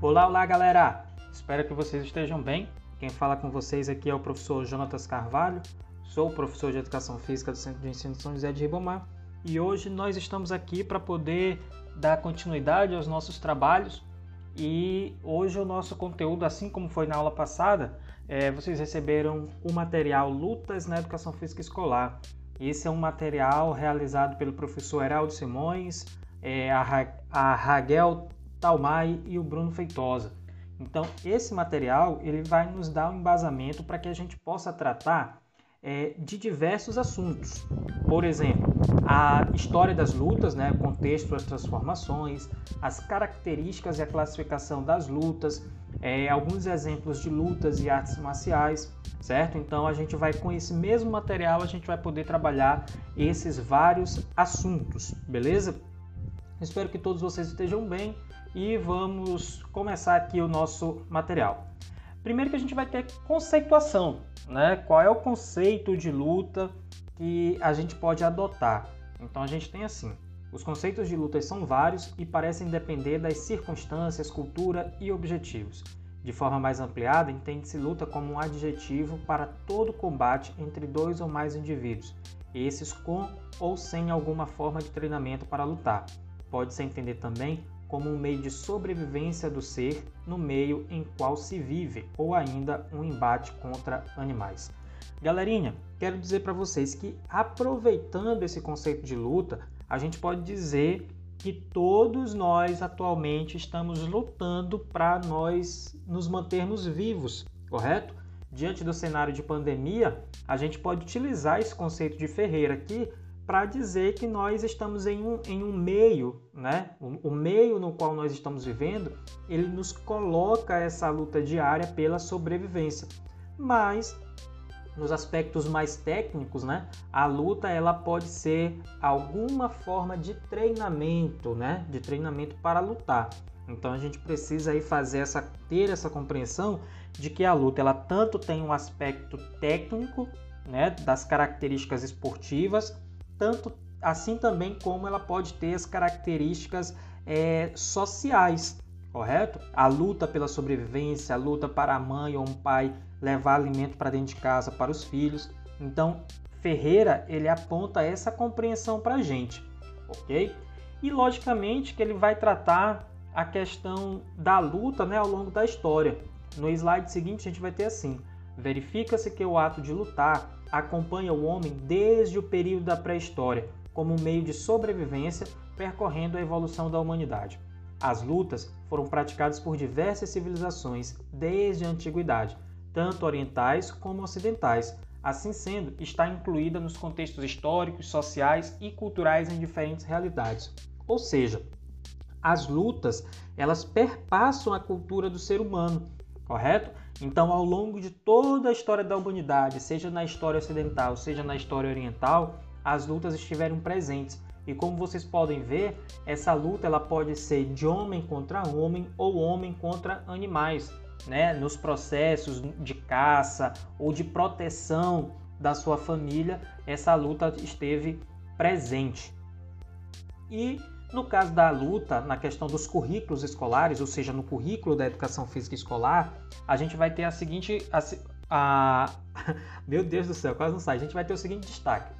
Olá, olá galera! Espero que vocês estejam bem. Quem fala com vocês aqui é o professor Jonatas Carvalho, sou professor de Educação Física do Centro de Ensino São José de Ribamar e hoje nós estamos aqui para poder dar continuidade aos nossos trabalhos e hoje o nosso conteúdo, assim como foi na aula passada, é, vocês receberam o material Lutas na Educação Física Escolar. Esse é um material realizado pelo professor Heraldo Simões, é, a, a Raquel Talmai e o Bruno Feitosa. Então, esse material ele vai nos dar um embasamento para que a gente possa tratar é, de diversos assuntos. Por exemplo, a história das lutas, né, o contexto das transformações, as características e a classificação das lutas, é, alguns exemplos de lutas e artes marciais, certo? Então a gente vai com esse mesmo material a gente vai poder trabalhar esses vários assuntos, beleza? Espero que todos vocês estejam bem e vamos começar aqui o nosso material. Primeiro que a gente vai ter conceituação, né? Qual é o conceito de luta que a gente pode adotar? Então a gente tem assim: os conceitos de luta são vários e parecem depender das circunstâncias, cultura e objetivos. De forma mais ampliada, entende-se luta como um adjetivo para todo combate entre dois ou mais indivíduos, esses com ou sem alguma forma de treinamento para lutar. Pode-se entender também como um meio de sobrevivência do ser no meio em qual se vive, ou ainda um embate contra animais. Galerinha, quero dizer para vocês que aproveitando esse conceito de luta, a gente pode dizer que todos nós atualmente estamos lutando para nós nos mantermos vivos, correto? Diante do cenário de pandemia, a gente pode utilizar esse conceito de Ferreira aqui para dizer que nós estamos em um, em um meio, né? O, o, meio no qual nós estamos vivendo, ele nos coloca essa luta diária pela sobrevivência. Mas nos aspectos mais técnicos, né? A luta ela pode ser alguma forma de treinamento, né? De treinamento para lutar. Então a gente precisa aí fazer essa ter essa compreensão de que a luta ela tanto tem um aspecto técnico, né, das características esportivas, tanto assim também como ela pode ter as características é, sociais, correto? A luta pela sobrevivência, a luta para a mãe ou um pai levar alimento para dentro de casa para os filhos. Então, Ferreira ele aponta essa compreensão para a gente, ok? E logicamente que ele vai tratar a questão da luta né, ao longo da história. No slide seguinte a gente vai ter assim: verifica-se que o ato de lutar acompanha o homem desde o período da pré-história, como meio de sobrevivência percorrendo a evolução da humanidade. As lutas foram praticadas por diversas civilizações desde a antiguidade, tanto orientais como ocidentais. Assim sendo, está incluída nos contextos históricos, sociais e culturais em diferentes realidades. Ou seja, as lutas, elas perpassam a cultura do ser humano, correto? Então, ao longo de toda a história da humanidade, seja na história ocidental, seja na história oriental, as lutas estiveram presentes. E como vocês podem ver, essa luta ela pode ser de homem contra homem ou homem contra animais, né? Nos processos de caça ou de proteção da sua família, essa luta esteve presente. E no caso da luta, na questão dos currículos escolares, ou seja, no currículo da educação física escolar, a gente vai ter a seguinte. A, a, meu Deus do céu, quase não sai. A gente vai ter o seguinte destaque.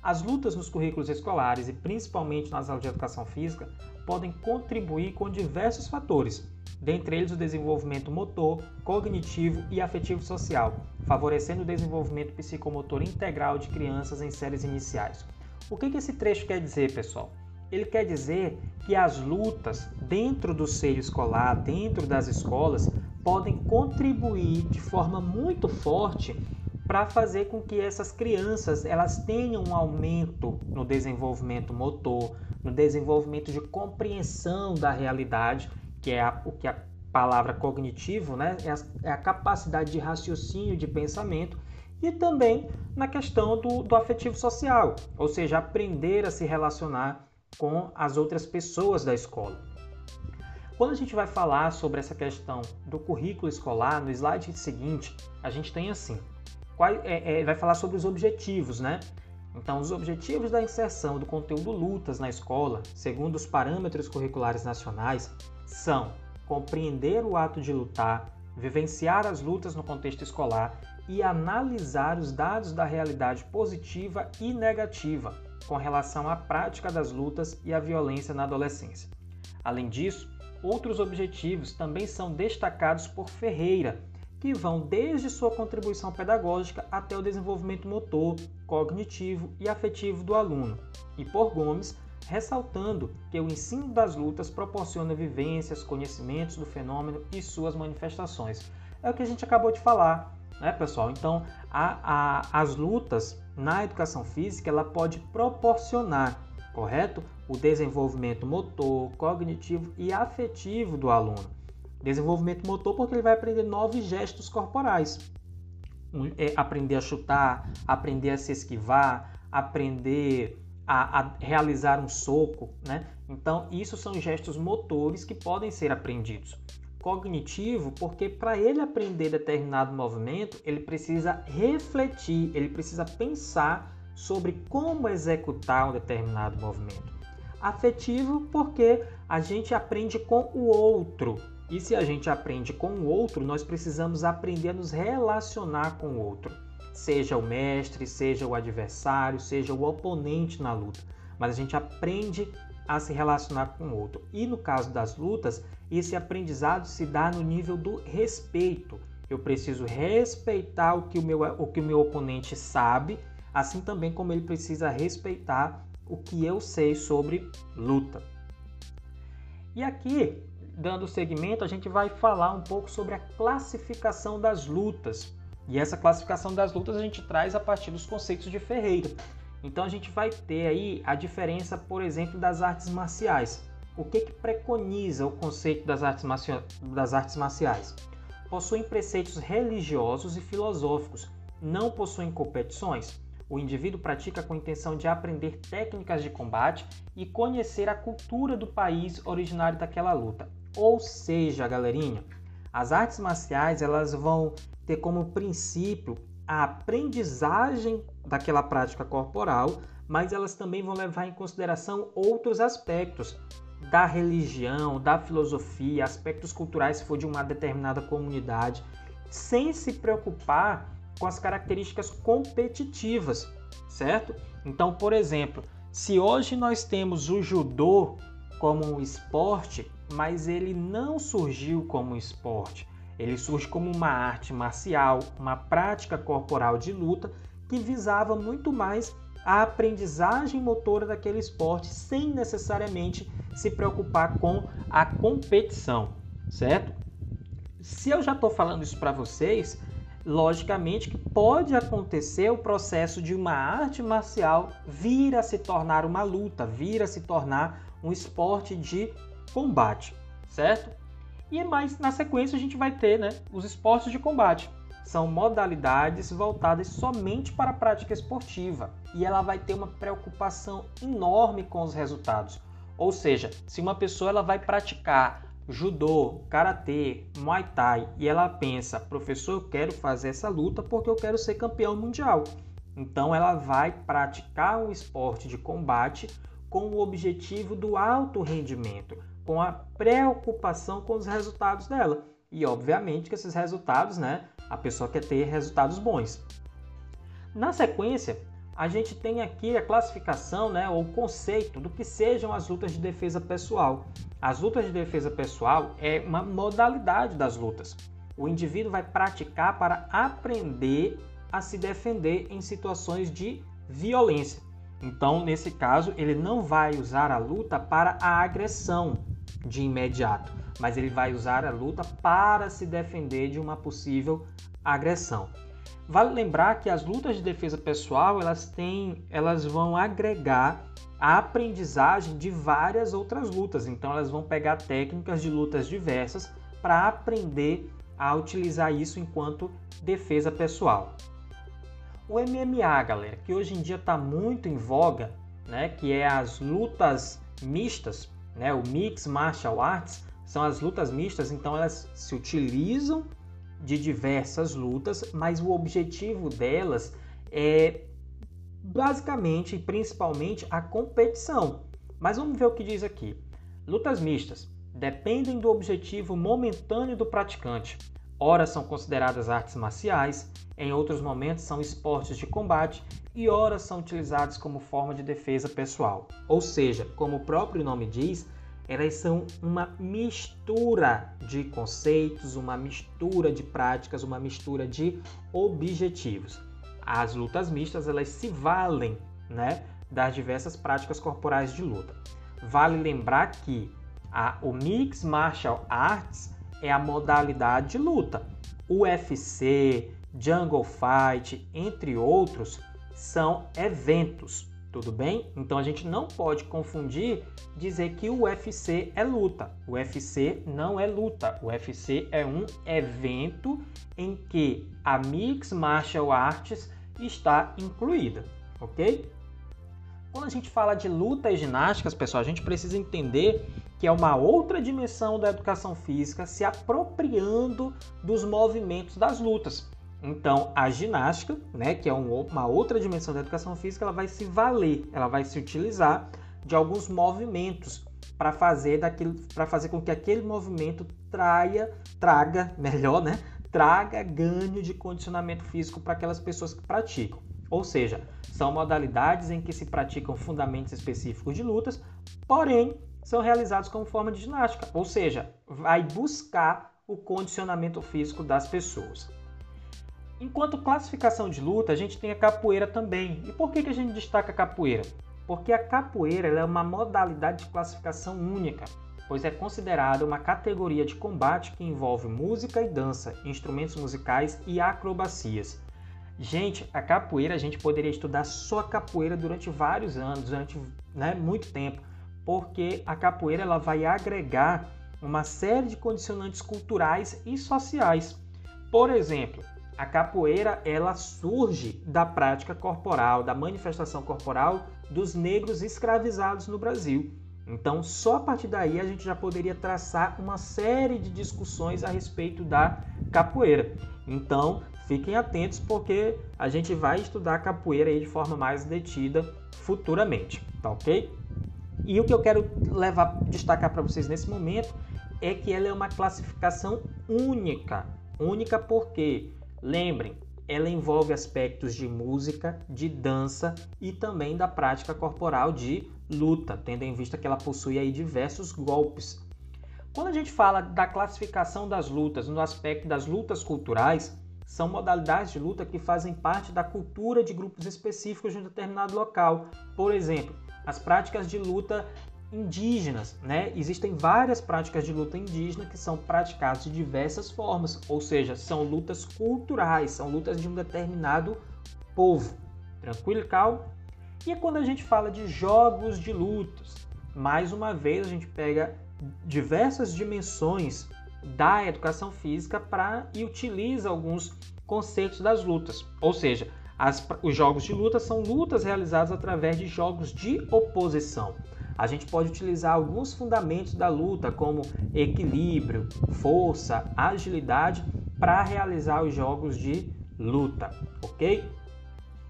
As lutas nos currículos escolares e principalmente nas aulas de educação física podem contribuir com diversos fatores, dentre eles o desenvolvimento motor, cognitivo e afetivo social, favorecendo o desenvolvimento psicomotor integral de crianças em séries iniciais. O que, que esse trecho quer dizer, pessoal? Ele quer dizer que as lutas dentro do seio escolar, dentro das escolas, podem contribuir de forma muito forte para fazer com que essas crianças elas tenham um aumento no desenvolvimento motor, no desenvolvimento de compreensão da realidade, que é a, o que a palavra cognitivo, né, é a, é a capacidade de raciocínio, de pensamento, e também na questão do, do afetivo social, ou seja, aprender a se relacionar com as outras pessoas da escola. Quando a gente vai falar sobre essa questão do currículo escolar, no slide seguinte, a gente tem assim, qual, é, é, vai falar sobre os objetivos, né? Então, os objetivos da inserção do conteúdo lutas na escola, segundo os parâmetros curriculares nacionais, são compreender o ato de lutar, vivenciar as lutas no contexto escolar e analisar os dados da realidade positiva e negativa com relação à prática das lutas e à violência na adolescência. Além disso, outros objetivos também são destacados por Ferreira, que vão desde sua contribuição pedagógica até o desenvolvimento motor, cognitivo e afetivo do aluno, e por Gomes, ressaltando que o ensino das lutas proporciona vivências, conhecimentos do fenômeno e suas manifestações. É o que a gente acabou de falar, né, pessoal? Então, a, a, as lutas na educação física ela pode proporcionar, correto, o desenvolvimento motor, cognitivo e afetivo do aluno. Desenvolvimento motor porque ele vai aprender novos gestos corporais, é aprender a chutar, aprender a se esquivar, aprender a, a, realizar um soco, né? Então, isso são gestos motores que podem ser aprendidos. Cognitivo, porque para ele aprender determinado movimento, ele precisa refletir, ele precisa pensar sobre como executar um determinado movimento. Afetivo, porque a gente aprende com o outro. E se a gente aprende com o outro, nós precisamos aprender a nos relacionar com o outro seja o mestre, seja o adversário, seja o oponente na luta, mas a gente aprende a se relacionar com o outro. E no caso das lutas, esse aprendizado se dá no nível do respeito. Eu preciso respeitar o que o meu, o que o meu oponente sabe, assim também como ele precisa respeitar o que eu sei sobre luta. E aqui, dando segmento, a gente vai falar um pouco sobre a classificação das lutas. E essa classificação das lutas a gente traz a partir dos conceitos de Ferreira. Então a gente vai ter aí a diferença, por exemplo, das artes marciais. O que, que preconiza o conceito das artes, das artes marciais? Possuem preceitos religiosos e filosóficos, não possuem competições. O indivíduo pratica com a intenção de aprender técnicas de combate e conhecer a cultura do país originário daquela luta. Ou seja, galerinha, as artes marciais elas vão ter como princípio a aprendizagem daquela prática corporal, mas elas também vão levar em consideração outros aspectos da religião, da filosofia, aspectos culturais se for de uma determinada comunidade, sem se preocupar com as características competitivas, certo? Então, por exemplo, se hoje nós temos o judô como um esporte, mas ele não surgiu como um esporte, ele surge como uma arte marcial, uma prática corporal de luta que visava muito mais a aprendizagem motora daquele esporte sem necessariamente se preocupar com a competição, certo? Se eu já estou falando isso para vocês, logicamente que pode acontecer o processo de uma arte marcial vir a se tornar uma luta, vir a se tornar um esporte de combate, certo? E mais na sequência a gente vai ter né, os esportes de combate. São modalidades voltadas somente para a prática esportiva e ela vai ter uma preocupação enorme com os resultados. Ou seja, se uma pessoa ela vai praticar judô, karatê, muay thai e ela pensa, professor, eu quero fazer essa luta porque eu quero ser campeão mundial. Então ela vai praticar um esporte de combate com o objetivo do alto rendimento, com a preocupação com os resultados dela. E obviamente que esses resultados, né, a pessoa quer ter resultados bons. Na sequência, a gente tem aqui a classificação, né, ou conceito do que sejam as lutas de defesa pessoal. As lutas de defesa pessoal é uma modalidade das lutas. O indivíduo vai praticar para aprender a se defender em situações de violência. Então, nesse caso, ele não vai usar a luta para a agressão, de imediato, mas ele vai usar a luta para se defender de uma possível agressão. Vale lembrar que as lutas de defesa pessoal elas têm, elas vão agregar a aprendizagem de várias outras lutas. Então elas vão pegar técnicas de lutas diversas para aprender a utilizar isso enquanto defesa pessoal. O MMA, galera, que hoje em dia está muito em voga, né, que é as lutas mistas, né? O Mix Martial Arts são as lutas mistas, então elas se utilizam de diversas lutas, mas o objetivo delas é basicamente e principalmente a competição. Mas vamos ver o que diz aqui. Lutas mistas dependem do objetivo momentâneo do praticante. Ora são consideradas artes marciais, em outros momentos são esportes de combate e ora são utilizados como forma de defesa pessoal. Ou seja, como o próprio nome diz, elas são uma mistura de conceitos, uma mistura de práticas, uma mistura de objetivos. As lutas mistas elas se valem, né, das diversas práticas corporais de luta. Vale lembrar que a, o Mix Martial Arts é a modalidade de luta. UFC, Jungle Fight, entre outros, são eventos, tudo bem? Então a gente não pode confundir dizer que o UFC é luta. O UFC não é luta. O UFC é um evento em que a Mix Martial Arts está incluída, ok? Quando a gente fala de luta e ginásticas, pessoal, a gente precisa entender que é uma outra dimensão da educação física se apropriando dos movimentos das lutas. Então, a ginástica, né, que é uma outra dimensão da educação física, ela vai se valer, ela vai se utilizar de alguns movimentos para fazer daquilo, para fazer com que aquele movimento traia, traga, melhor, né, traga ganho de condicionamento físico para aquelas pessoas que praticam. Ou seja, são modalidades em que se praticam fundamentos específicos de lutas, porém são realizados como forma de ginástica, ou seja, vai buscar o condicionamento físico das pessoas. Enquanto classificação de luta, a gente tem a capoeira também. E por que, que a gente destaca a capoeira? Porque a capoeira é uma modalidade de classificação única, pois é considerada uma categoria de combate que envolve música e dança, instrumentos musicais e acrobacias. Gente, a capoeira a gente poderia estudar só capoeira durante vários anos, durante né, muito tempo, porque a capoeira ela vai agregar uma série de condicionantes culturais e sociais. Por exemplo, a capoeira ela surge da prática corporal, da manifestação corporal dos negros escravizados no Brasil. Então, só a partir daí a gente já poderia traçar uma série de discussões a respeito da capoeira. Então, fiquem atentos porque a gente vai estudar a capoeira aí de forma mais detida futuramente, tá ok? E o que eu quero levar destacar para vocês nesse momento é que ela é uma classificação única. Única porque, lembrem, ela envolve aspectos de música, de dança e também da prática corporal de luta, tendo em vista que ela possui aí diversos golpes. Quando a gente fala da classificação das lutas no aspecto das lutas culturais, são modalidades de luta que fazem parte da cultura de grupos específicos de um determinado local. Por exemplo, as práticas de luta indígenas, né? Existem várias práticas de luta indígena que são praticadas de diversas formas, ou seja, são lutas culturais, são lutas de um determinado povo. Tranquilo calmo? E é quando a gente fala de jogos de lutas, mais uma vez a gente pega diversas dimensões da educação física para e utiliza alguns conceitos das lutas. Ou seja, as, os jogos de luta são lutas realizadas através de jogos de oposição. A gente pode utilizar alguns fundamentos da luta, como equilíbrio, força, agilidade, para realizar os jogos de luta, ok?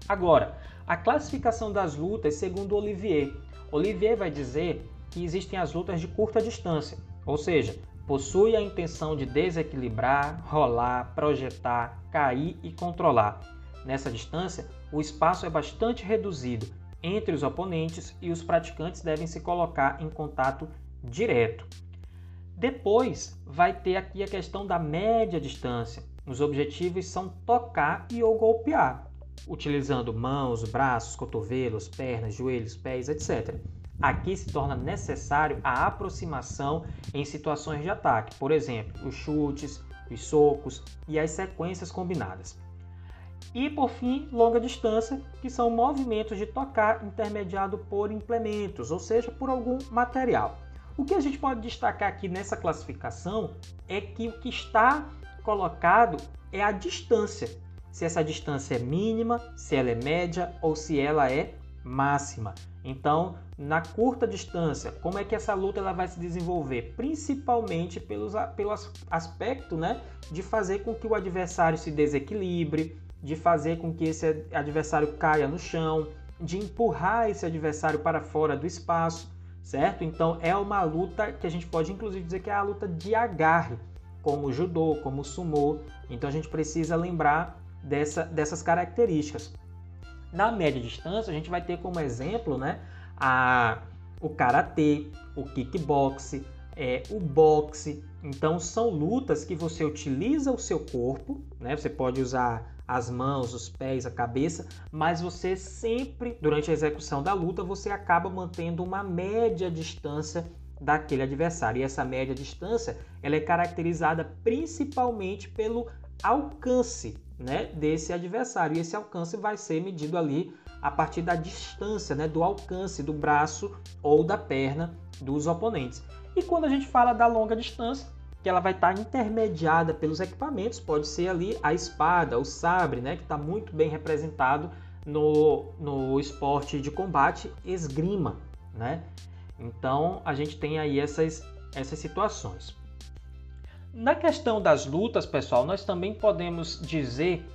Agora, a classificação das lutas segundo Olivier. Olivier vai dizer que existem as lutas de curta distância, ou seja, possui a intenção de desequilibrar, rolar, projetar, cair e controlar. Nessa distância, o espaço é bastante reduzido entre os oponentes e os praticantes devem se colocar em contato direto. Depois vai ter aqui a questão da média distância. Os objetivos são tocar e ou golpear, utilizando mãos, braços, cotovelos, pernas, joelhos, pés, etc. Aqui se torna necessário a aproximação em situações de ataque, por exemplo, os chutes, os socos e as sequências combinadas. E por fim, longa distância, que são movimentos de tocar intermediado por implementos, ou seja, por algum material. O que a gente pode destacar aqui nessa classificação é que o que está colocado é a distância. Se essa distância é mínima, se ela é média ou se ela é máxima. Então, na curta distância, como é que essa luta ela vai se desenvolver? Principalmente pelos, pelo aspecto né, de fazer com que o adversário se desequilibre, de fazer com que esse adversário caia no chão, de empurrar esse adversário para fora do espaço. certo? Então é uma luta que a gente pode inclusive dizer que é a luta de agarre, como o judô, como o sumô. Então a gente precisa lembrar dessa, dessas características. Na média distância, a gente vai ter como exemplo né, a, o karatê, o kickbox, é, o boxe. Então são lutas que você utiliza o seu corpo, né? Você pode usar as mãos, os pés, a cabeça, mas você sempre, durante a execução da luta, você acaba mantendo uma média distância daquele adversário. E essa média distância, ela é caracterizada principalmente pelo alcance, né, desse adversário. E esse alcance vai ser medido ali a partir da distância, né, do alcance do braço ou da perna dos oponentes. E quando a gente fala da longa distância, que ela vai estar tá intermediada pelos equipamentos, pode ser ali a espada, o sabre, né, que está muito bem representado no, no esporte de combate esgrima, né? Então a gente tem aí essas, essas situações. Na questão das lutas, pessoal, nós também podemos dizer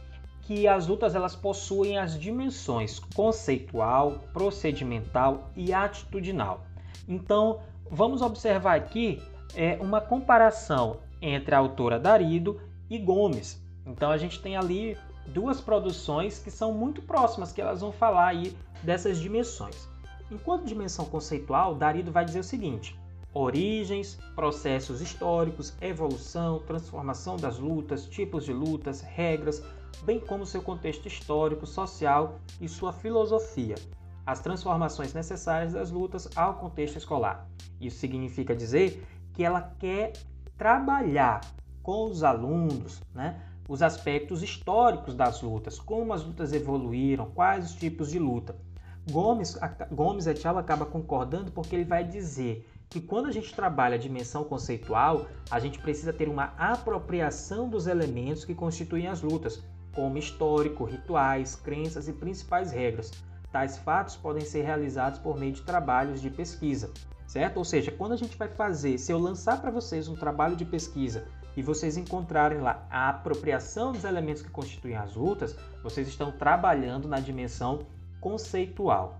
que as lutas elas possuem as dimensões conceitual, procedimental e atitudinal. Então, vamos observar aqui é uma comparação entre a autora Darido e Gomes. Então a gente tem ali duas produções que são muito próximas, que elas vão falar aí dessas dimensões. Enquanto dimensão conceitual, Darido vai dizer o seguinte: origens, processos históricos, evolução, transformação das lutas, tipos de lutas, regras, bem como seu contexto histórico, social e sua filosofia, as transformações necessárias das lutas ao contexto escolar. Isso significa dizer que ela quer trabalhar com os alunos, né, os aspectos históricos das lutas, como as lutas evoluíram, quais os tipos de luta. Gomes, Gomes et al. acaba concordando porque ele vai dizer que quando a gente trabalha a dimensão conceitual, a gente precisa ter uma apropriação dos elementos que constituem as lutas, como histórico, rituais, crenças e principais regras. Tais fatos podem ser realizados por meio de trabalhos de pesquisa, certo? Ou seja, quando a gente vai fazer, se eu lançar para vocês um trabalho de pesquisa e vocês encontrarem lá a apropriação dos elementos que constituem as lutas, vocês estão trabalhando na dimensão conceitual.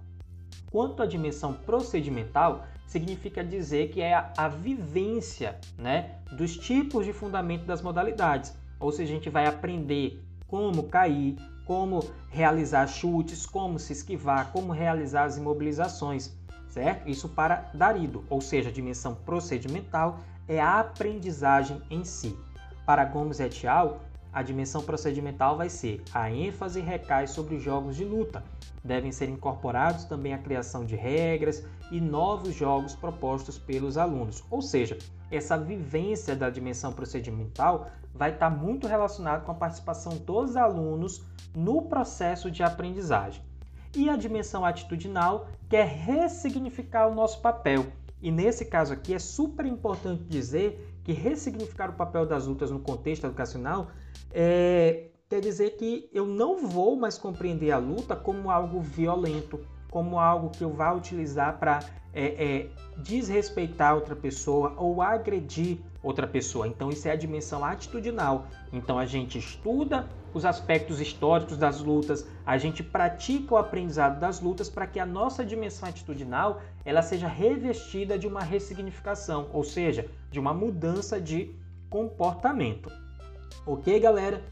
Quanto à dimensão procedimental, significa dizer que é a, a vivência né, dos tipos de fundamento das modalidades. Ou seja, a gente vai aprender como cair, como realizar chutes, como se esquivar, como realizar as imobilizações certo? Isso para Darido, ou seja, a dimensão procedimental é a aprendizagem em si. Para Gomes et al., a dimensão procedimental vai ser a ênfase recai sobre os jogos de luta. Devem ser incorporados também a criação de regras e novos jogos propostos pelos alunos. Ou seja, essa vivência da dimensão procedimental vai estar muito relacionada com a participação dos alunos no processo de aprendizagem. E a dimensão atitudinal quer ressignificar o nosso papel. E nesse caso aqui é super importante dizer que ressignificar o papel das lutas no contexto educacional é, quer dizer que eu não vou mais compreender a luta como algo violento, como algo que eu vá utilizar para é, é, desrespeitar outra pessoa ou agredir outra pessoa. Então, isso é a dimensão atitudinal. Então, a gente estuda os aspectos históricos das lutas, a gente pratica o aprendizado das lutas para que a nossa dimensão atitudinal ela seja revestida de uma ressignificação, ou seja, de uma mudança de comportamento. Ok, galera?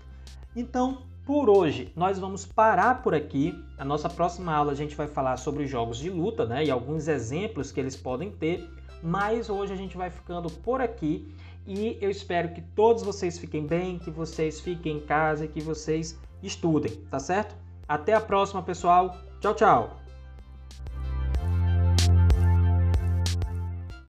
Então, por hoje, nós vamos parar por aqui. Na nossa próxima aula, a gente vai falar sobre os jogos de luta né, e alguns exemplos que eles podem ter. Mas hoje a gente vai ficando por aqui e eu espero que todos vocês fiquem bem, que vocês fiquem em casa e que vocês estudem, tá certo? Até a próxima, pessoal. Tchau, tchau!